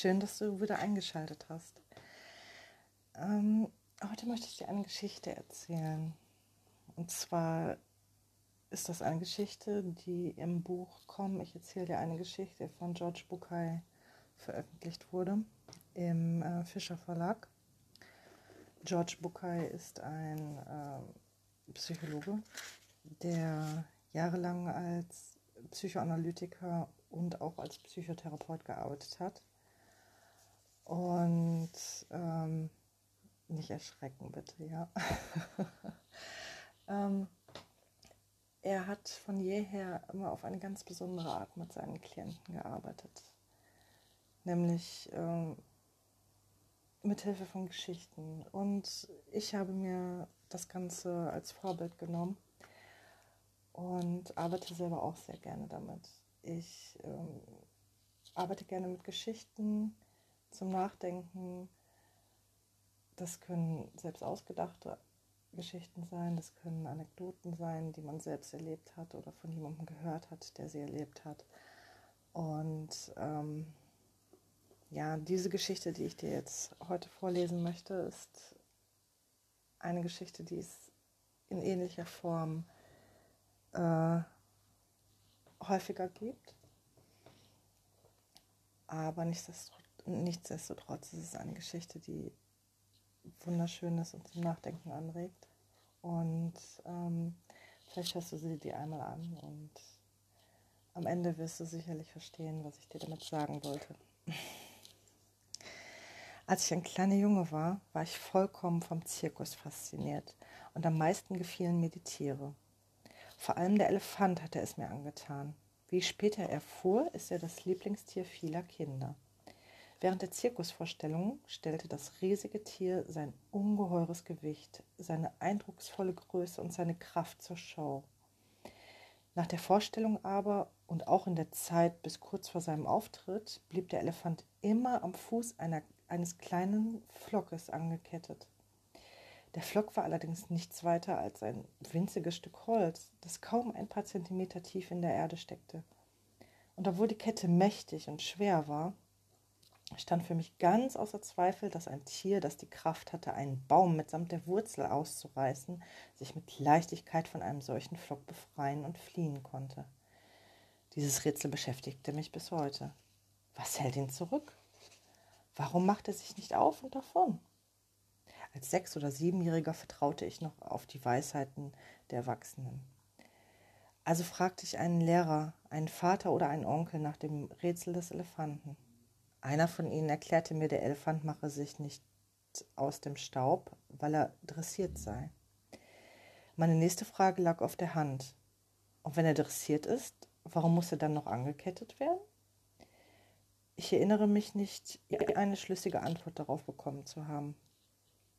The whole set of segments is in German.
Schön, dass du wieder eingeschaltet hast. Ähm, heute möchte ich dir eine Geschichte erzählen. Und zwar ist das eine Geschichte, die im Buch Komm, ich erzähle dir eine Geschichte von George Bucay veröffentlicht wurde im äh, Fischer Verlag. George Bucay ist ein äh, Psychologe, der jahrelang als Psychoanalytiker und auch als Psychotherapeut gearbeitet hat. Und ähm, nicht erschrecken, bitte, ja. ähm, er hat von jeher immer auf eine ganz besondere Art mit seinen Klienten gearbeitet. Nämlich ähm, mit Hilfe von Geschichten. Und ich habe mir das Ganze als Vorbild genommen und arbeite selber auch sehr gerne damit. Ich ähm, arbeite gerne mit Geschichten zum Nachdenken. Das können selbst ausgedachte Geschichten sein, das können Anekdoten sein, die man selbst erlebt hat oder von jemandem gehört hat, der sie erlebt hat. Und ähm, ja, diese Geschichte, die ich dir jetzt heute vorlesen möchte, ist eine Geschichte, die es in ähnlicher Form äh, häufiger gibt. Aber nichtsdestotrotz, ist es eine Geschichte, die wunderschön ist und zum Nachdenken anregt. Und ähm, vielleicht hörst du sie dir einmal an und am Ende wirst du sicherlich verstehen, was ich dir damit sagen wollte. Als ich ein kleiner Junge war, war ich vollkommen vom Zirkus fasziniert und am meisten gefielen mir die Tiere. Vor allem der Elefant hatte es mir angetan. Wie ich später erfuhr, ist er das Lieblingstier vieler Kinder. Während der Zirkusvorstellung stellte das riesige Tier sein ungeheures Gewicht, seine eindrucksvolle Größe und seine Kraft zur Show. Nach der Vorstellung aber und auch in der Zeit bis kurz vor seinem Auftritt blieb der Elefant immer am Fuß einer, eines kleinen Flockes angekettet. Der Flock war allerdings nichts weiter als ein winziges Stück Holz, das kaum ein paar Zentimeter tief in der Erde steckte. Und obwohl die Kette mächtig und schwer war, stand für mich ganz außer Zweifel, dass ein Tier, das die Kraft hatte, einen Baum mitsamt der Wurzel auszureißen, sich mit Leichtigkeit von einem solchen Flock befreien und fliehen konnte. Dieses Rätsel beschäftigte mich bis heute. Was hält ihn zurück? Warum macht er sich nicht auf und davon? Als Sechs- oder Siebenjähriger vertraute ich noch auf die Weisheiten der Erwachsenen. Also fragte ich einen Lehrer, einen Vater oder einen Onkel nach dem Rätsel des Elefanten. Einer von ihnen erklärte mir, der Elefant mache sich nicht aus dem Staub, weil er dressiert sei. Meine nächste Frage lag auf der Hand. Und wenn er dressiert ist, warum muss er dann noch angekettet werden? Ich erinnere mich nicht, eine schlüssige Antwort darauf bekommen zu haben.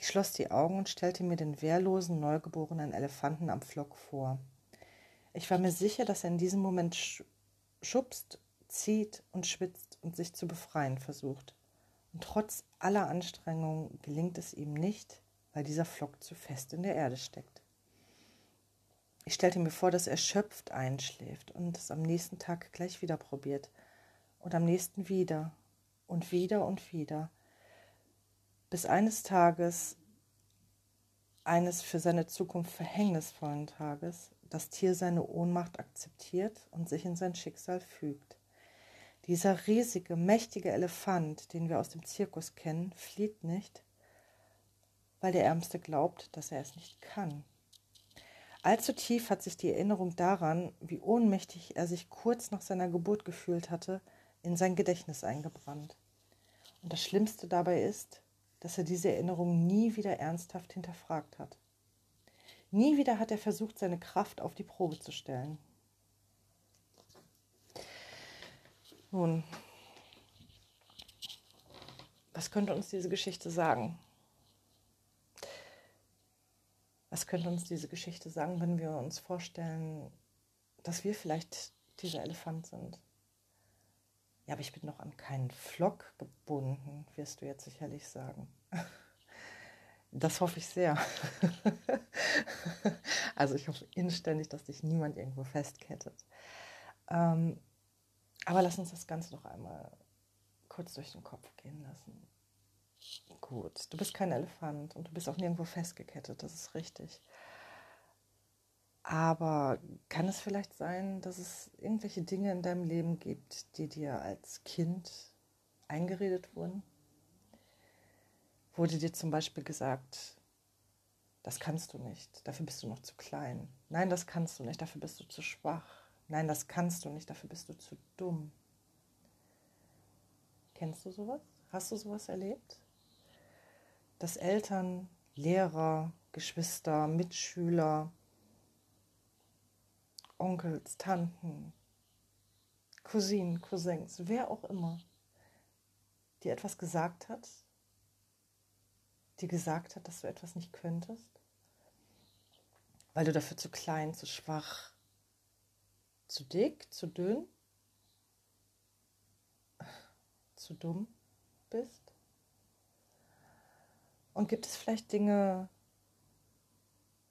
Ich schloss die Augen und stellte mir den wehrlosen, neugeborenen Elefanten am Flock vor. Ich war mir sicher, dass er in diesem Moment schubst, zieht und schwitzt und sich zu befreien versucht. Und trotz aller Anstrengungen gelingt es ihm nicht, weil dieser Flock zu fest in der Erde steckt. Ich stellte mir vor, dass er erschöpft einschläft und es am nächsten Tag gleich wieder probiert und am nächsten wieder und wieder und wieder bis eines Tages, eines für seine Zukunft verhängnisvollen Tages, das Tier seine Ohnmacht akzeptiert und sich in sein Schicksal fügt. Dieser riesige, mächtige Elefant, den wir aus dem Zirkus kennen, flieht nicht, weil der Ärmste glaubt, dass er es nicht kann. Allzu tief hat sich die Erinnerung daran, wie ohnmächtig er sich kurz nach seiner Geburt gefühlt hatte, in sein Gedächtnis eingebrannt. Und das Schlimmste dabei ist, dass er diese Erinnerung nie wieder ernsthaft hinterfragt hat. Nie wieder hat er versucht, seine Kraft auf die Probe zu stellen. Nun, Was könnte uns diese Geschichte sagen? Was könnte uns diese Geschichte sagen, wenn wir uns vorstellen, dass wir vielleicht dieser Elefant sind? Ja, aber ich bin noch an keinen Flock gebunden, wirst du jetzt sicherlich sagen. Das hoffe ich sehr. also ich hoffe inständig, dass dich niemand irgendwo festkettet. Ähm, aber lass uns das Ganze noch einmal kurz durch den Kopf gehen lassen. Gut, du bist kein Elefant und du bist auch nirgendwo festgekettet, das ist richtig. Aber kann es vielleicht sein, dass es irgendwelche Dinge in deinem Leben gibt, die dir als Kind eingeredet wurden? Wurde dir zum Beispiel gesagt, das kannst du nicht, dafür bist du noch zu klein. Nein, das kannst du nicht, dafür bist du zu schwach. Nein, das kannst du nicht, dafür bist du zu dumm. Kennst du sowas? Hast du sowas erlebt? Dass Eltern, Lehrer, Geschwister, Mitschüler, Onkels, Tanten, Cousinen, Cousins, wer auch immer, dir etwas gesagt hat, dir gesagt hat, dass du etwas nicht könntest, weil du dafür zu klein, zu schwach, zu dick, zu dünn, zu dumm bist? Und gibt es vielleicht Dinge,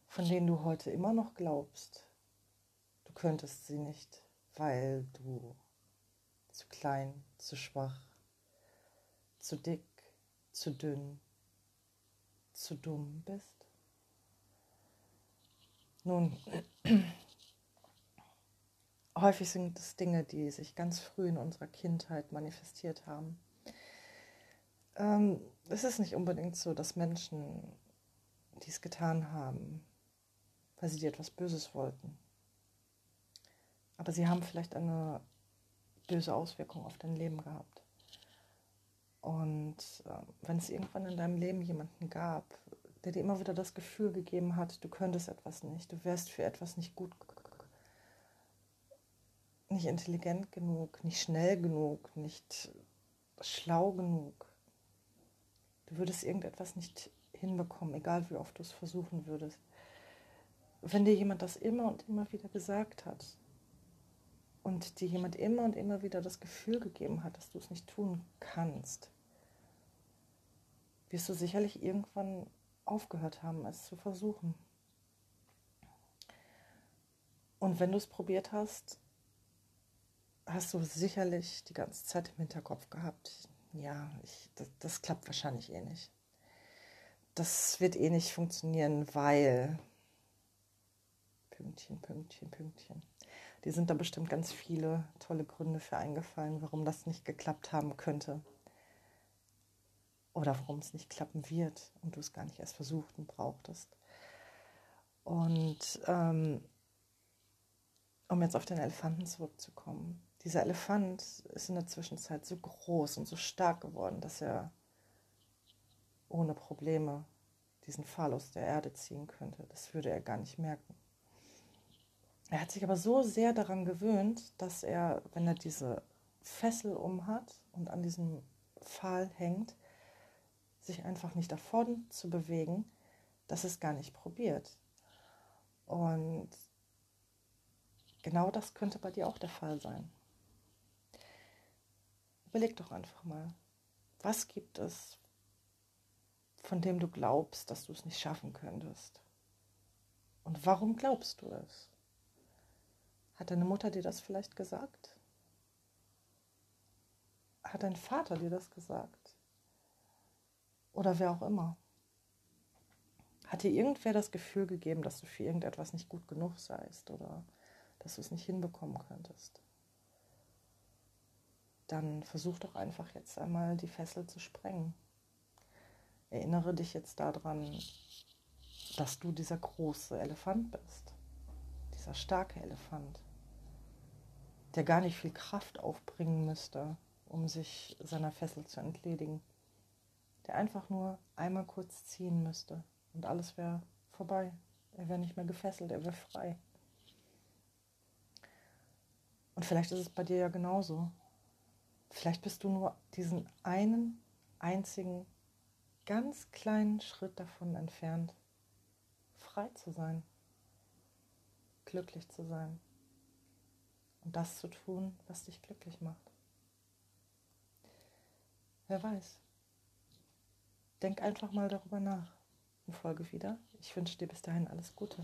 von denen du heute immer noch glaubst, du könntest sie nicht, weil du zu klein, zu schwach, zu dick, zu dünn, zu dumm bist? Nun, häufig sind es Dinge, die sich ganz früh in unserer Kindheit manifestiert haben. Ähm, es ist nicht unbedingt so, dass Menschen dies getan haben, weil sie dir etwas Böses wollten. Aber sie haben vielleicht eine böse Auswirkung auf dein Leben gehabt. Und äh, wenn es irgendwann in deinem Leben jemanden gab, der dir immer wieder das Gefühl gegeben hat, du könntest etwas nicht, du wärst für etwas nicht gut, nicht intelligent genug, nicht schnell genug, nicht schlau genug, du würdest irgendetwas nicht hinbekommen, egal wie oft du es versuchen würdest. Wenn dir jemand das immer und immer wieder gesagt hat und dir jemand immer und immer wieder das Gefühl gegeben hat, dass du es nicht tun kannst, wirst du sicherlich irgendwann aufgehört haben, es zu versuchen. Und wenn du es probiert hast, hast du sicherlich die ganze Zeit im Hinterkopf gehabt, ja, ich, das, das klappt wahrscheinlich eh nicht. Das wird eh nicht funktionieren, weil Pünktchen, Pünktchen, Pünktchen. Die sind da bestimmt ganz viele tolle Gründe für eingefallen, warum das nicht geklappt haben könnte. Oder warum es nicht klappen wird und du es gar nicht erst versucht und brauchtest. Und ähm, um jetzt auf den Elefanten zurückzukommen. Dieser Elefant ist in der Zwischenzeit so groß und so stark geworden, dass er ohne Probleme diesen Pfahl aus der Erde ziehen könnte. Das würde er gar nicht merken. Er hat sich aber so sehr daran gewöhnt, dass er, wenn er diese Fessel umhat und an diesem Pfahl hängt, sich einfach nicht davon zu bewegen, dass es gar nicht probiert. Und genau das könnte bei dir auch der Fall sein. Überleg doch einfach mal, was gibt es, von dem du glaubst, dass du es nicht schaffen könntest? Und warum glaubst du es? Hat deine Mutter dir das vielleicht gesagt? Hat dein Vater dir das gesagt? Oder wer auch immer? Hat dir irgendwer das Gefühl gegeben, dass du für irgendetwas nicht gut genug seist oder dass du es nicht hinbekommen könntest? dann versuch doch einfach jetzt einmal die Fessel zu sprengen. Erinnere dich jetzt daran, dass du dieser große Elefant bist, dieser starke Elefant, der gar nicht viel Kraft aufbringen müsste, um sich seiner Fessel zu entledigen, der einfach nur einmal kurz ziehen müsste und alles wäre vorbei. Er wäre nicht mehr gefesselt, er wäre frei. Und vielleicht ist es bei dir ja genauso. Vielleicht bist du nur diesen einen einzigen ganz kleinen Schritt davon entfernt, frei zu sein, glücklich zu sein und das zu tun, was dich glücklich macht. Wer weiß. Denk einfach mal darüber nach und folge wieder. Ich wünsche dir bis dahin alles Gute.